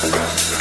Thought was back.